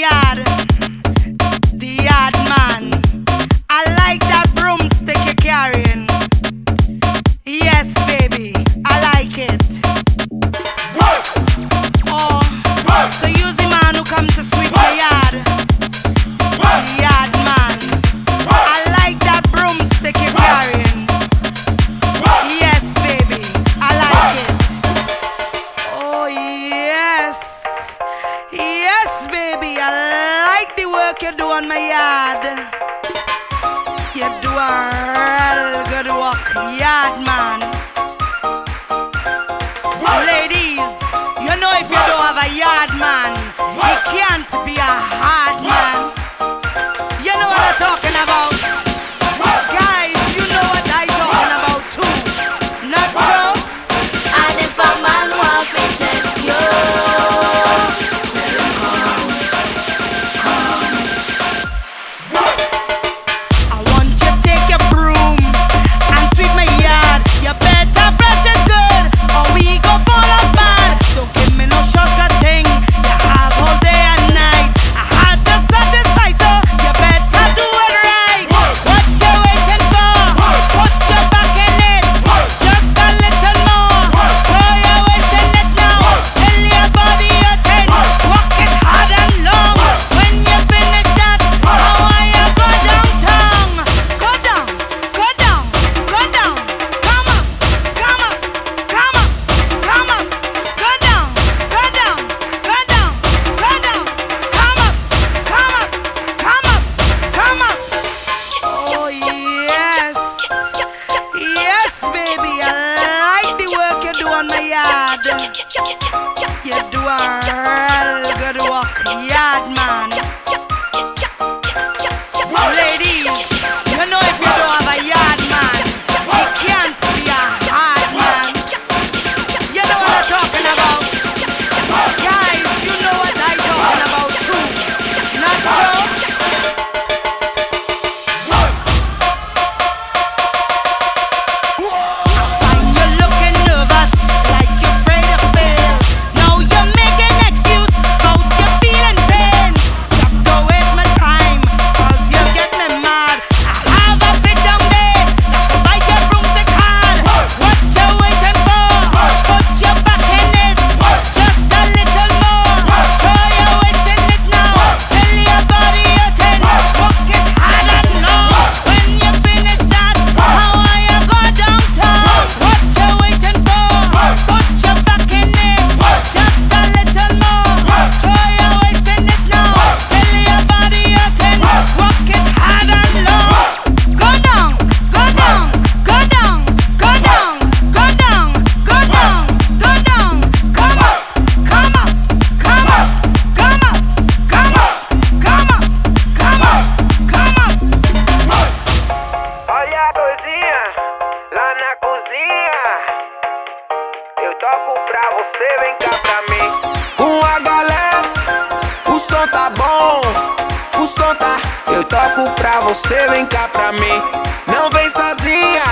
Maiara. som tá bom, o som tá. Eu toco pra você, vem cá pra mim. Não vem sozinha,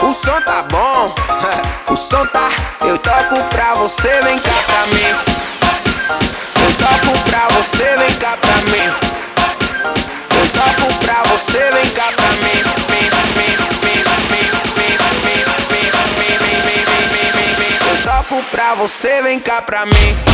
o som tá bom, o som tá. Eu toco pra você, vem cá pra mim. Eu toco pra você, vem cá pra mim. Eu toco pra você, vem cá pra mim. Eu toco pra você, vem cá pra mim.